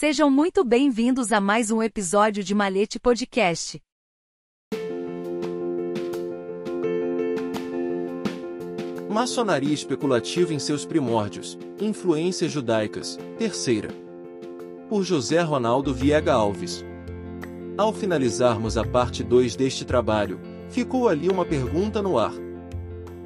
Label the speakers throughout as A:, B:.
A: Sejam muito bem-vindos a mais um episódio de Malete Podcast.
B: Maçonaria especulativa em seus primórdios, influências judaicas, terceira. Por José Ronaldo Viega Alves. Ao finalizarmos a parte 2 deste trabalho, ficou ali uma pergunta no ar.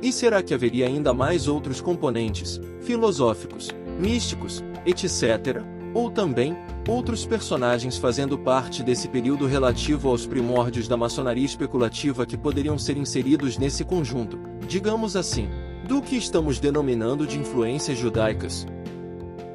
B: E será que haveria ainda mais outros componentes, filosóficos, místicos, etc., ou também, outros personagens fazendo parte desse período relativo aos primórdios da maçonaria especulativa que poderiam ser inseridos nesse conjunto, digamos assim, do que estamos denominando de influências judaicas.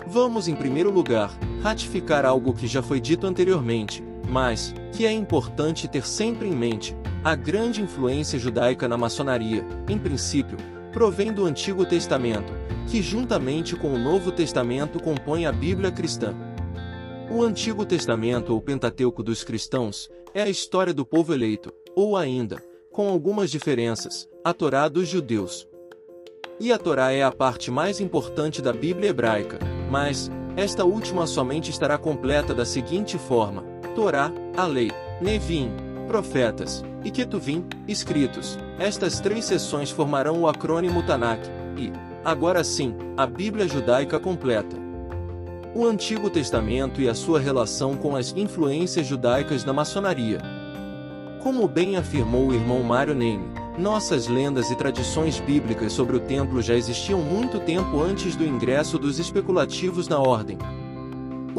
B: Vamos, em primeiro lugar, ratificar algo que já foi dito anteriormente, mas que é importante ter sempre em mente: a grande influência judaica na maçonaria, em princípio, provém do Antigo Testamento, que juntamente com o Novo Testamento compõe a Bíblia cristã. O Antigo Testamento ou Pentateuco dos cristãos é a história do povo eleito, ou ainda, com algumas diferenças, a Torá dos judeus. E a Torá é a parte mais importante da Bíblia hebraica, mas esta última somente estará completa da seguinte forma: Torá, a lei, Nevim, profetas, e Ketuvim, escritos. Estas três seções formarão o acrônimo Tanakh, e, agora sim, a Bíblia judaica completa. O Antigo Testamento e a sua relação com as influências judaicas na maçonaria. Como bem afirmou o irmão Mário Neme, nossas lendas e tradições bíblicas sobre o templo já existiam muito tempo antes do ingresso dos especulativos na ordem.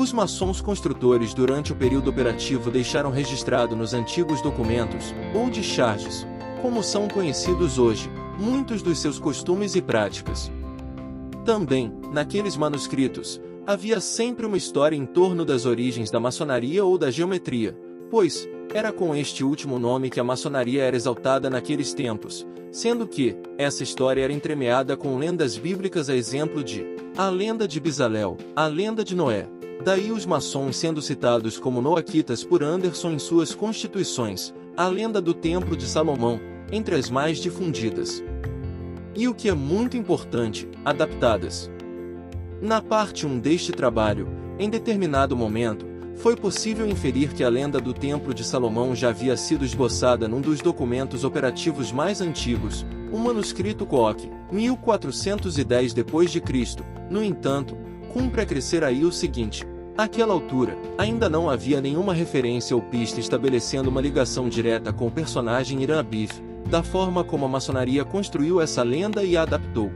B: Os maçons construtores durante o período operativo deixaram registrado nos antigos documentos, ou de charges, como são conhecidos hoje, muitos dos seus costumes e práticas. Também, naqueles manuscritos, havia sempre uma história em torno das origens da maçonaria ou da geometria, pois, era com este último nome que a maçonaria era exaltada naqueles tempos, sendo que, essa história era entremeada com lendas bíblicas a exemplo de a lenda de Bizalel, a lenda de Noé, Daí os maçons sendo citados como noaquitas por Anderson em suas constituições, a lenda do Templo de Salomão, entre as mais difundidas. E o que é muito importante, adaptadas. Na parte 1 deste trabalho, em determinado momento, foi possível inferir que a lenda do Templo de Salomão já havia sido esboçada num dos documentos operativos mais antigos, o manuscrito Kook, 1410 d.C. No entanto, cumpre acrescer aí o seguinte: Àquela altura, ainda não havia nenhuma referência ou pista estabelecendo uma ligação direta com o personagem Irã Abif, da forma como a maçonaria construiu essa lenda e a adaptou.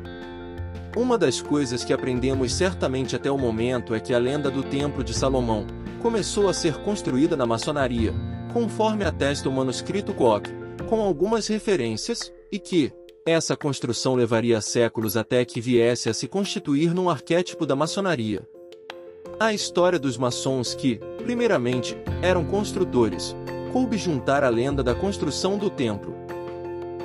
B: Uma das coisas que aprendemos certamente até o momento é que a lenda do Templo de Salomão começou a ser construída na maçonaria, conforme atesta o manuscrito Koch, com algumas referências, e que, essa construção levaria séculos até que viesse a se constituir num arquétipo da maçonaria. A história dos maçons que, primeiramente, eram construtores, coube juntar a lenda da construção do templo.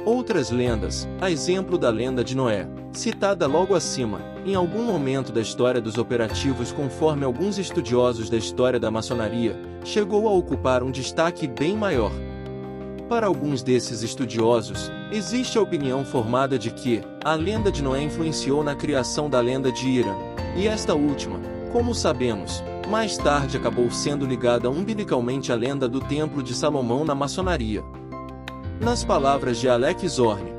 B: Outras lendas, a exemplo da lenda de Noé, citada logo acima, em algum momento da história dos operativos conforme alguns estudiosos da história da maçonaria, chegou a ocupar um destaque bem maior. Para alguns desses estudiosos, existe a opinião formada de que a lenda de Noé influenciou na criação da lenda de Irã, e esta última, como sabemos, mais tarde acabou sendo ligada umbilicalmente à lenda do Templo de Salomão na maçonaria. Nas palavras de Alec Zorn,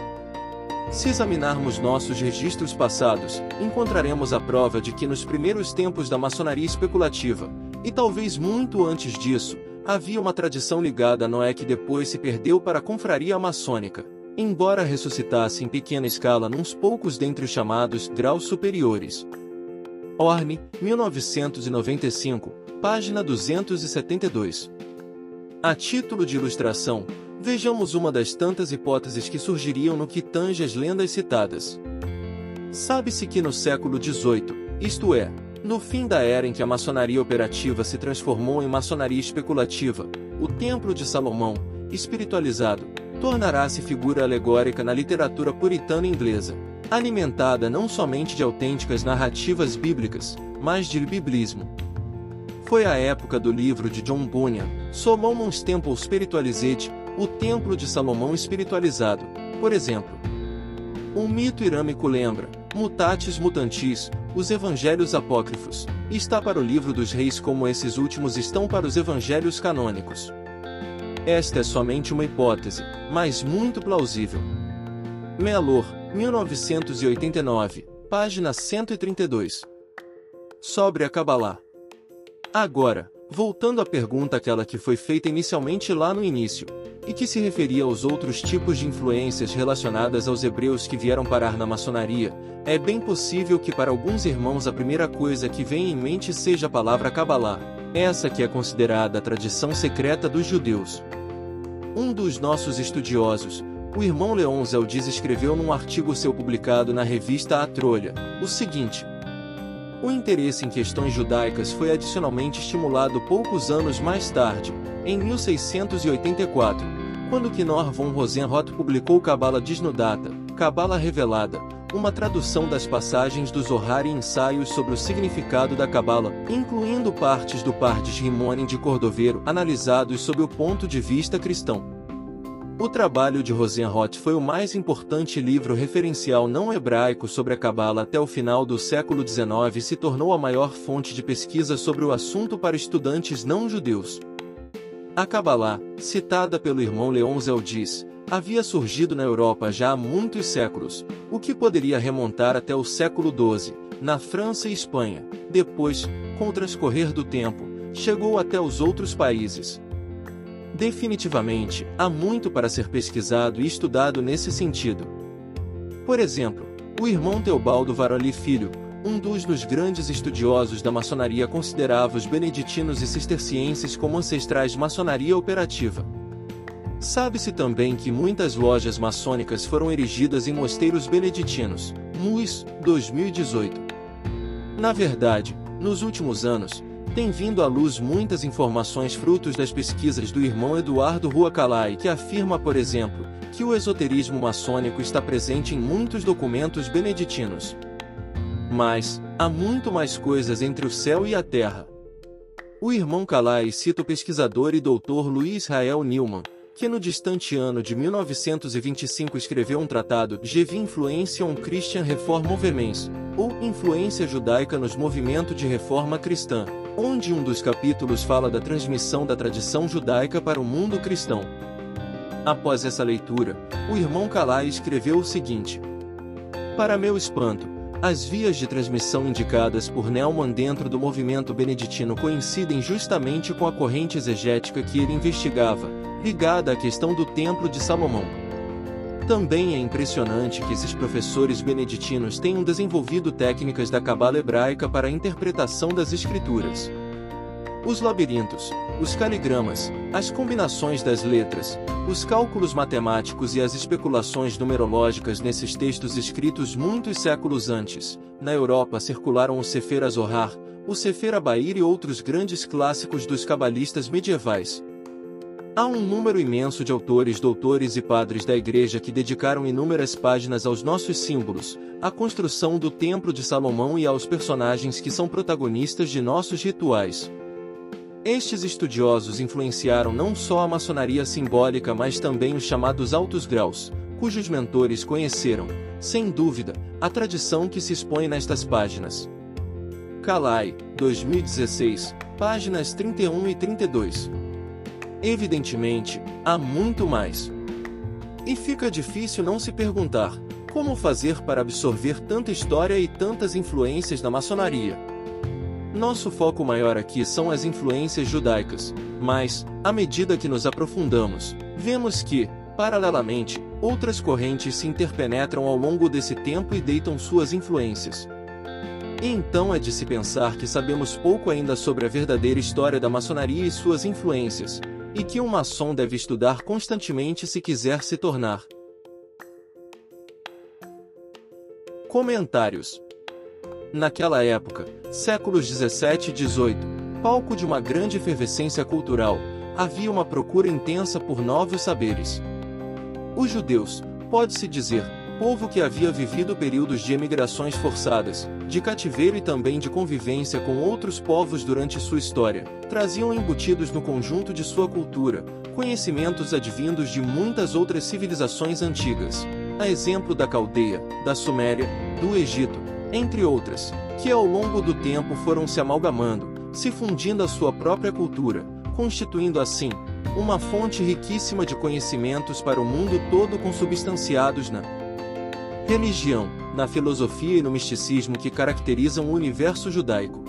B: se examinarmos nossos registros passados, encontraremos a prova de que nos primeiros tempos da maçonaria especulativa, e talvez muito antes disso, havia uma tradição ligada a Noé que depois se perdeu para a confraria maçônica, embora ressuscitasse em pequena escala nos poucos dentre os chamados graus superiores, Orne, 1995, página 272. A título de ilustração, vejamos uma das tantas hipóteses que surgiriam no que tange as lendas citadas. Sabe-se que no século XVIII, isto é, no fim da era em que a maçonaria operativa se transformou em maçonaria especulativa, o Templo de Salomão, espiritualizado, tornará-se figura alegórica na literatura puritana inglesa alimentada não somente de autênticas narrativas bíblicas, mas de biblismo. Foi a época do livro de John Bunyan, Solomon's Temple Spiritualized, o Templo de Salomão Espiritualizado, por exemplo. Um mito irâmico lembra, Mutatis Mutantis, os Evangelhos Apócrifos, está para o livro dos reis como esses últimos estão para os Evangelhos canônicos. Esta é somente uma hipótese, mas muito plausível. Mellor, 1989, página 132. Sobre a Kabbalah. Agora, voltando à pergunta aquela que foi feita inicialmente lá no início, e que se referia aos outros tipos de influências relacionadas aos hebreus que vieram parar na maçonaria, é bem possível que para alguns irmãos a primeira coisa que vem em mente seja a palavra Kabbalah, essa que é considerada a tradição secreta dos judeus. Um dos nossos estudiosos, o irmão Leon Zeldiz escreveu num artigo seu publicado na revista A Trolha, o seguinte: O interesse em questões judaicas foi adicionalmente estimulado poucos anos mais tarde, em 1684, quando Knorr von Rosenroth publicou Cabala Desnudata, Cabala Revelada, uma tradução das passagens do Zohar e ensaios sobre o significado da Cabala, incluindo partes do Pardes Rimonim de Cordoveiro analisados sob o ponto de vista cristão. O trabalho de Rosenroth foi o mais importante livro referencial não hebraico sobre a Cabala até o final do século XIX e se tornou a maior fonte de pesquisa sobre o assunto para estudantes não judeus. A Kabbalah, citada pelo irmão Leon Zeldiz, havia surgido na Europa já há muitos séculos, o que poderia remontar até o século XII, na França e Espanha. Depois, com o transcorrer do tempo, chegou até os outros países, Definitivamente, há muito para ser pesquisado e estudado nesse sentido. Por exemplo, o irmão Teobaldo Varoli Filho, um dos, dos grandes estudiosos da maçonaria considerava os beneditinos e cistercienses como ancestrais maçonaria operativa. Sabe-se também que muitas lojas maçônicas foram erigidas em mosteiros beneditinos, MUS, 2018. Na verdade, nos últimos anos, tem vindo à luz muitas informações frutos das pesquisas do irmão Eduardo Rua Calai, que afirma, por exemplo, que o esoterismo maçônico está presente em muitos documentos beneditinos. Mas, há muito mais coisas entre o céu e a terra. O irmão Calai cita o pesquisador e doutor Luiz Israel Newman, que no distante ano de 1925 escreveu um tratado de Influência on Christian Reform Movements, ou Influência Judaica nos Movimentos de Reforma Cristã, onde um dos capítulos fala da transmissão da tradição judaica para o mundo cristão. Após essa leitura, o irmão Calai escreveu o seguinte: Para meu espanto, as vias de transmissão indicadas por Neumann dentro do movimento beneditino coincidem justamente com a corrente exegética que ele investigava, ligada à questão do Templo de Salomão. Também é impressionante que esses professores beneditinos tenham desenvolvido técnicas da cabala hebraica para a interpretação das escrituras. Os labirintos, os caligramas, as combinações das letras, os cálculos matemáticos e as especulações numerológicas nesses textos escritos muitos séculos antes, na Europa circularam o Sefer Azohar, o Sefer Abair e outros grandes clássicos dos cabalistas medievais, Há um número imenso de autores, doutores e padres da Igreja que dedicaram inúmeras páginas aos nossos símbolos, à construção do Templo de Salomão e aos personagens que são protagonistas de nossos rituais. Estes estudiosos influenciaram não só a maçonaria simbólica mas também os chamados altos graus, cujos mentores conheceram, sem dúvida, a tradição que se expõe nestas páginas. Calai, 2016, páginas 31 e 32. Evidentemente, há muito mais. E fica difícil não se perguntar: como fazer para absorver tanta história e tantas influências da maçonaria? Nosso foco maior aqui são as influências judaicas, mas, à medida que nos aprofundamos, vemos que, paralelamente, outras correntes se interpenetram ao longo desse tempo e deitam suas influências. E então é de se pensar que sabemos pouco ainda sobre a verdadeira história da maçonaria e suas influências, e que um maçom deve estudar constantemente se quiser se tornar. Comentários Naquela época, séculos 17 e 18, palco de uma grande efervescência cultural, havia uma procura intensa por novos saberes. Os judeus, pode-se dizer, povo que havia vivido períodos de emigrações forçadas, de cativeiro e também de convivência com outros povos durante sua história, traziam embutidos no conjunto de sua cultura, conhecimentos advindos de muitas outras civilizações antigas, a exemplo da Caldeia, da Suméria, do Egito, entre outras, que ao longo do tempo foram se amalgamando, se fundindo à sua própria cultura, constituindo assim uma fonte riquíssima de conhecimentos para o mundo todo consubstanciados na religião, na filosofia e no misticismo que caracterizam o universo judaico.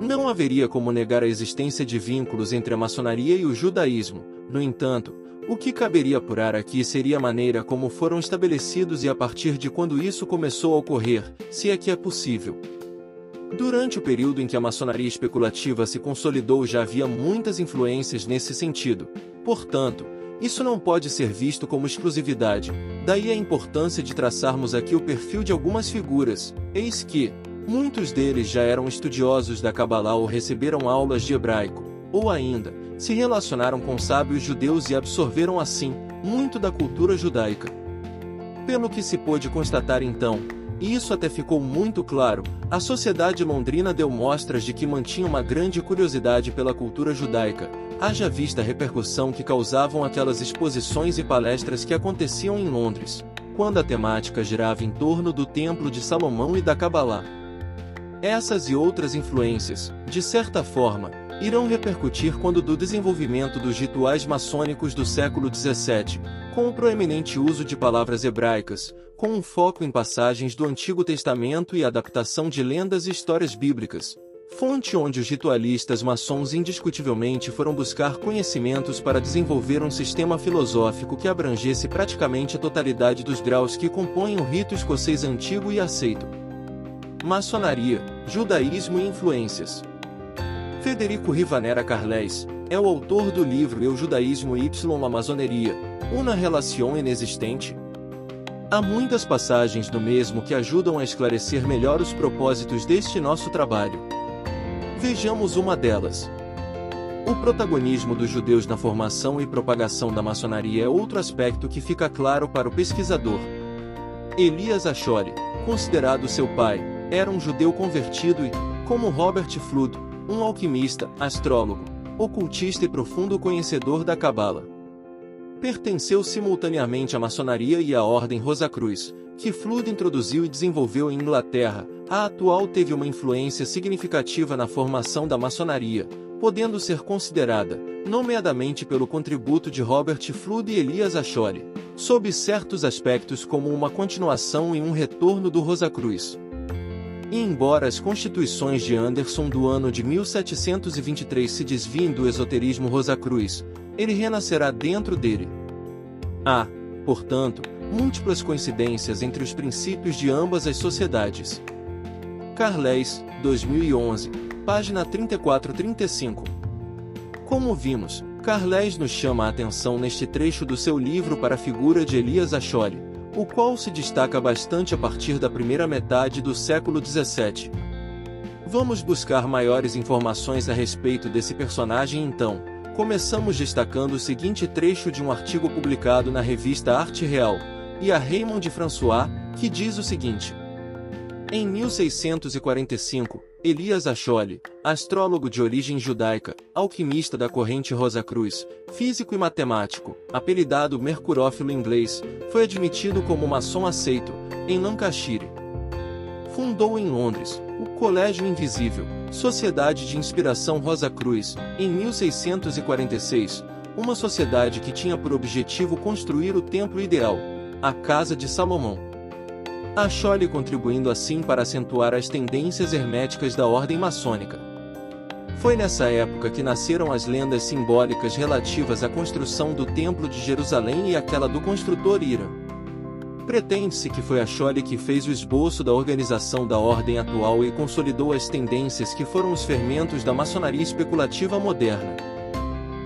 B: Não haveria como negar a existência de vínculos entre a maçonaria e o judaísmo, no entanto, o que caberia apurar aqui seria a maneira como foram estabelecidos e a partir de quando isso começou a ocorrer, se é que é possível. Durante o período em que a maçonaria especulativa se consolidou já havia muitas influências nesse sentido. Portanto, isso não pode ser visto como exclusividade, daí a importância de traçarmos aqui o perfil de algumas figuras, eis que, muitos deles já eram estudiosos da Kabbalah ou receberam aulas de hebraico, ou ainda, se relacionaram com sábios judeus e absorveram assim muito da cultura judaica. Pelo que se pôde constatar então, e isso até ficou muito claro, a sociedade londrina deu mostras de que mantinha uma grande curiosidade pela cultura judaica, haja vista a repercussão que causavam aquelas exposições e palestras que aconteciam em Londres, quando a temática girava em torno do Templo de Salomão e da Kabbalah. Essas e outras influências, de certa forma, irão repercutir quando do desenvolvimento dos rituais maçônicos do século XVII, com o proeminente uso de palavras hebraicas, com um foco em passagens do Antigo Testamento e adaptação de lendas e histórias bíblicas, fonte onde os ritualistas maçons indiscutivelmente foram buscar conhecimentos para desenvolver um sistema filosófico que abrangesse praticamente a totalidade dos graus que compõem o rito escocês antigo e aceito. Maçonaria, judaísmo e influências. Federico Rivanera Carles é o autor do livro Eu Judaísmo y a Masoneria, uma relação inexistente. Há muitas passagens no mesmo que ajudam a esclarecer melhor os propósitos deste nosso trabalho. Vejamos uma delas. O protagonismo dos judeus na formação e propagação da maçonaria é outro aspecto que fica claro para o pesquisador. Elias Acholi, considerado seu pai, era um judeu convertido e, como Robert Flood, um alquimista, astrólogo, ocultista e profundo conhecedor da Cabala. Pertenceu simultaneamente à maçonaria e à Ordem Rosacruz, que Flood introduziu e desenvolveu em Inglaterra. A atual teve uma influência significativa na formação da maçonaria, podendo ser considerada, nomeadamente pelo contributo de Robert Flood e Elias Acholi, sob certos aspectos como uma continuação e um retorno do Rosacruz. E embora as constituições de Anderson do ano de 1723 se desviem do esoterismo Rosacruz, ele renascerá dentro dele. Há, portanto, múltiplas coincidências entre os princípios de ambas as sociedades. Carles, 2011, página 34-35. Como vimos, Carles nos chama a atenção neste trecho do seu livro para a figura de Elias Acholi, o qual se destaca bastante a partir da primeira metade do século XVII. Vamos buscar maiores informações a respeito desse personagem então. Começamos destacando o seguinte trecho de um artigo publicado na revista Arte Real, e a Raymond François, que diz o seguinte: Em 1645, Elias Acholi, astrólogo de origem judaica, alquimista da corrente Rosa Cruz, físico e matemático, apelidado mercurófilo inglês, foi admitido como maçom aceito, em Lancashire. Fundou em Londres, o Colégio Invisível, Sociedade de Inspiração Rosa Cruz, em 1646, uma sociedade que tinha por objetivo construir o templo ideal, a Casa de Salomão. Achou-lhe contribuindo assim para acentuar as tendências herméticas da ordem maçônica. Foi nessa época que nasceram as lendas simbólicas relativas à construção do Templo de Jerusalém e aquela do construtor Ira. Pretende-se que foi Acholi que fez o esboço da organização da ordem atual e consolidou as tendências que foram os fermentos da maçonaria especulativa moderna.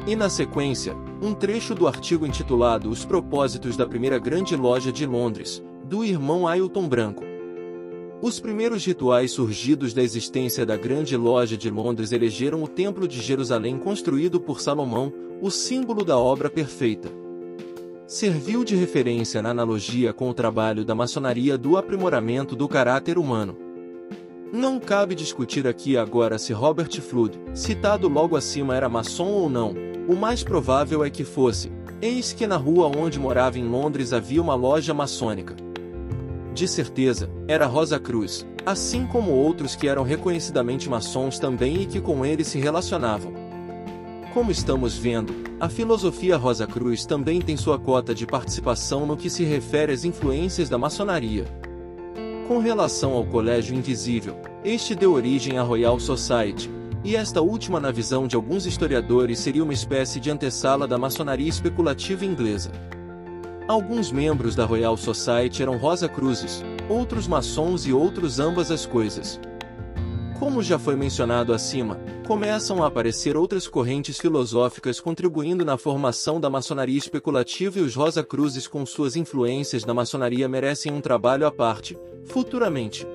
B: E na sequência, um trecho do artigo intitulado Os Propósitos da Primeira Grande Loja de Londres, do irmão Ailton Branco. Os primeiros rituais surgidos da existência da Grande Loja de Londres elegeram o Templo de Jerusalém construído por Salomão, o símbolo da obra perfeita. Serviu de referência na analogia com o trabalho da maçonaria do aprimoramento do caráter humano. Não cabe discutir aqui agora se Robert Flood, citado logo acima, era maçom ou não, o mais provável é que fosse, Eis que na rua onde morava em Londres havia uma loja maçônica. De certeza, era Rosa Cruz, assim como outros que eram reconhecidamente maçons também e que com ele se relacionavam. Como estamos vendo, a filosofia Rosa Cruz também tem sua cota de participação no que se refere às influências da maçonaria. Com relação ao Colégio Invisível, este deu origem à Royal Society, e esta última, na visão de alguns historiadores, seria uma espécie de antessala da maçonaria especulativa inglesa. Alguns membros da Royal Society eram Rosa Cruzes, outros maçons e outros ambas as coisas. Como já foi mencionado acima, começam a aparecer outras correntes filosóficas contribuindo na formação da maçonaria especulativa e os Rosa Cruzes com suas influências na maçonaria merecem um trabalho à parte, futuramente.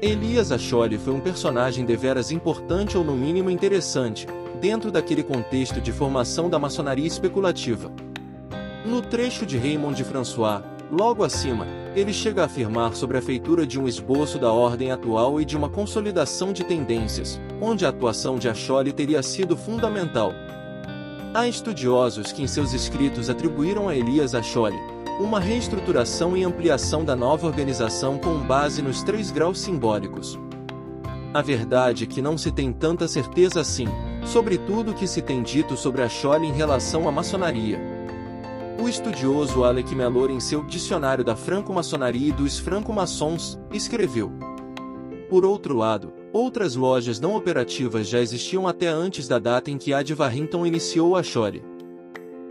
B: Elias Acholi foi um personagem deveras importante ou no mínimo interessante, dentro daquele contexto de formação da maçonaria especulativa. No trecho de Raymond François, logo acima, ele chega a afirmar sobre a feitura de um esboço da ordem atual e de uma consolidação de tendências, onde a atuação de Acholi teria sido fundamental. Há estudiosos que em seus escritos atribuíram a Elias Acholi, uma reestruturação e ampliação da nova organização com base nos três graus simbólicos. A verdade é que não se tem tanta certeza assim, sobre tudo o que se tem dito sobre a Chole em relação à maçonaria. O estudioso Alec Mellor em seu Dicionário da Franco-Maçonaria e dos Franco-Maçons, escreveu. Por outro lado, outras lojas não operativas já existiam até antes da data em que a de Warrington iniciou a Chole.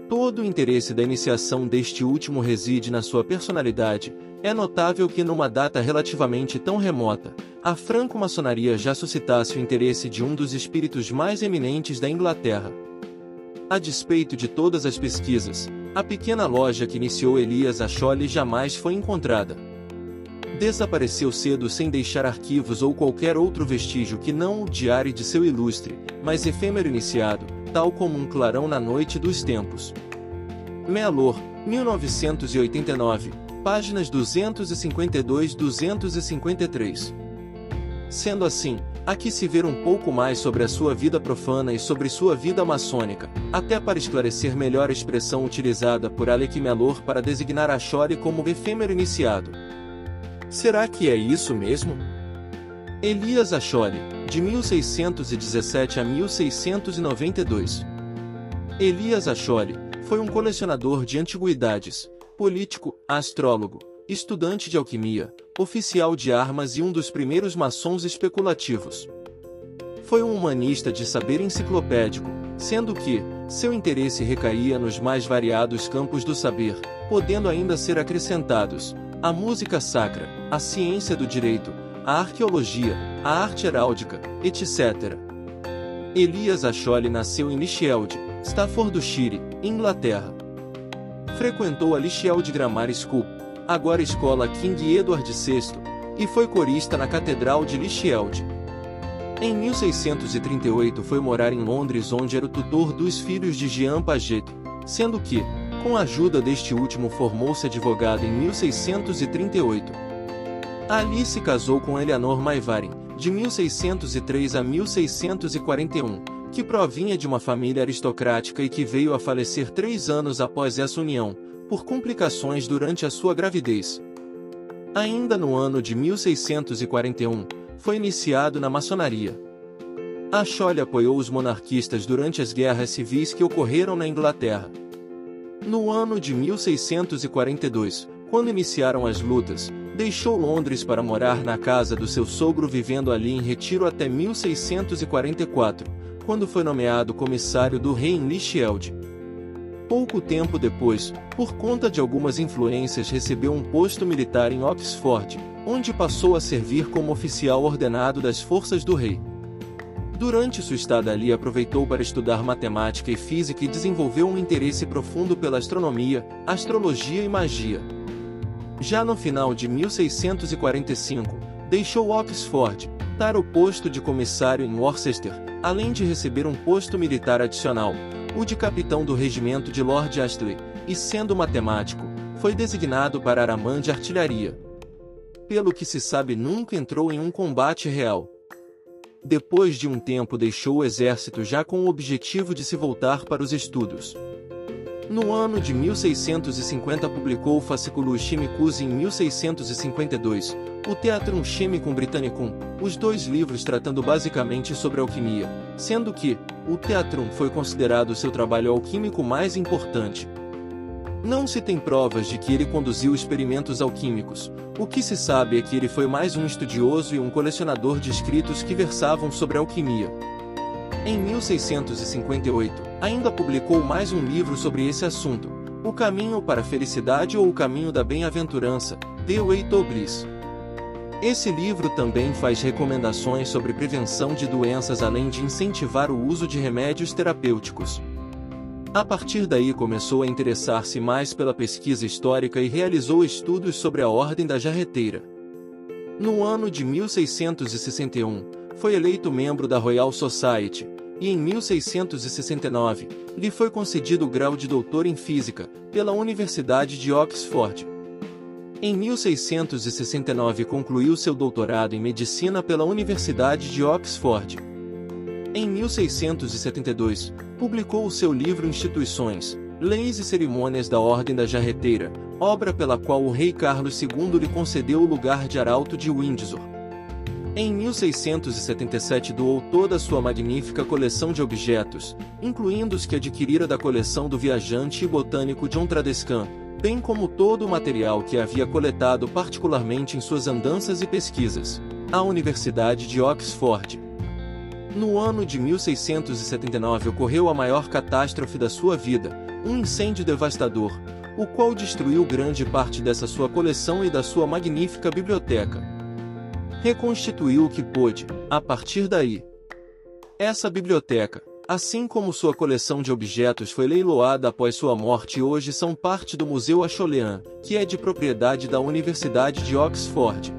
B: Todo o interesse da iniciação deste último reside na sua personalidade. É notável que numa data relativamente tão remota, a franco-maçonaria já suscitasse o interesse de um dos espíritos mais eminentes da Inglaterra. A despeito de todas as pesquisas, a pequena loja que iniciou Elias Acholi jamais foi encontrada. Desapareceu cedo sem deixar arquivos ou qualquer outro vestígio que não o diário de seu ilustre, mas efêmero iniciado, tal como um clarão na noite dos tempos. Melor, 1989, páginas 252-253. Sendo assim, aqui se ver um pouco mais sobre a sua vida profana e sobre sua vida maçônica, até para esclarecer melhor a expressão utilizada por Alec Melor para designar a Chore como efêmero iniciado. Será que é isso mesmo? Elias Acholi, de 1617 a 1692. Elias Acholi foi um colecionador de antiguidades, político, astrólogo, estudante de alquimia, oficial de armas e um dos primeiros maçons especulativos. Foi um humanista de saber enciclopédico, sendo que seu interesse recaía nos mais variados campos do saber, podendo ainda ser acrescentados a música sacra, a ciência do direito, a arqueologia, a arte heráldica, etc. Elias Acholi nasceu em Lichfield, Staffordshire, Inglaterra. Frequentou a Lichfield Grammar School, agora escola King Edward VI, e foi corista na Catedral de Lichfield. Em 1638 foi morar em Londres onde era o tutor dos filhos de Jean Paget, sendo que, com a ajuda deste último formou-se advogado em 1638. Ali se casou com Eleanor Maivarin, de 1603 a 1641, que provinha de uma família aristocrática e que veio a falecer três anos após essa união, por complicações durante a sua gravidez. Ainda no ano de 1641, foi iniciado na maçonaria. A Chole apoiou os monarquistas durante as guerras civis que ocorreram na Inglaterra. No ano de 1642, quando iniciaram as lutas, Deixou Londres para morar na casa do seu sogro vivendo ali em retiro até 1644, quando foi nomeado comissário do rei em Lichfield. Pouco tempo depois, por conta de algumas influências recebeu um posto militar em Oxford, onde passou a servir como oficial ordenado das forças do rei. Durante sua estada ali aproveitou para estudar matemática e física e desenvolveu um interesse profundo pela astronomia, astrologia e magia. Já no final de 1645, deixou Oxford, para o posto de comissário em Worcester, além de receber um posto militar adicional, o de capitão do regimento de Lord Astley, e sendo matemático, foi designado para Aramã de artilharia. Pelo que se sabe nunca entrou em um combate real. Depois de um tempo deixou o exército já com o objetivo de se voltar para os estudos. No ano de 1650 publicou o Fasciculus Chemicus e em 1652, o Theatrum Chemicum Britannicum, os dois livros tratando basicamente sobre alquimia, sendo que, o Theatrum foi considerado seu trabalho alquímico mais importante. Não se tem provas de que ele conduziu experimentos alquímicos, o que se sabe é que ele foi mais um estudioso e um colecionador de escritos que versavam sobre alquimia. Em 1658, ainda publicou mais um livro sobre esse assunto, O Caminho para a Felicidade ou O Caminho da Bem-aventurança, The Way to Bliss. Esse livro também faz recomendações sobre prevenção de doenças além de incentivar o uso de remédios terapêuticos. A partir daí começou a interessar-se mais pela pesquisa histórica e realizou estudos sobre a Ordem da Jarreteira. No ano de 1661, foi eleito membro da Royal Society, e em 1669, lhe foi concedido o grau de doutor em física, pela Universidade de Oxford. Em 1669 concluiu seu doutorado em medicina pela Universidade de Oxford. Em 1672, publicou o seu livro Instituições, Leis e Cerimônias da Ordem da Jarreteira, obra pela qual o rei Carlos II lhe concedeu o lugar de arauto de Windsor. Em 1677 doou toda a sua magnífica coleção de objetos, incluindo os que adquirira da coleção do viajante e botânico John Tradescan, bem como todo o material que havia coletado particularmente em suas andanças e pesquisas, à Universidade de Oxford. No ano de 1679 ocorreu a maior catástrofe da sua vida, um incêndio devastador, o qual destruiu grande parte dessa sua coleção e da sua magnífica biblioteca reconstituiu o que pôde, a partir daí. Essa biblioteca, assim como sua coleção de objetos foi leiloada após sua morte e hoje são parte do Museu Acholean, que é de propriedade da Universidade de Oxford.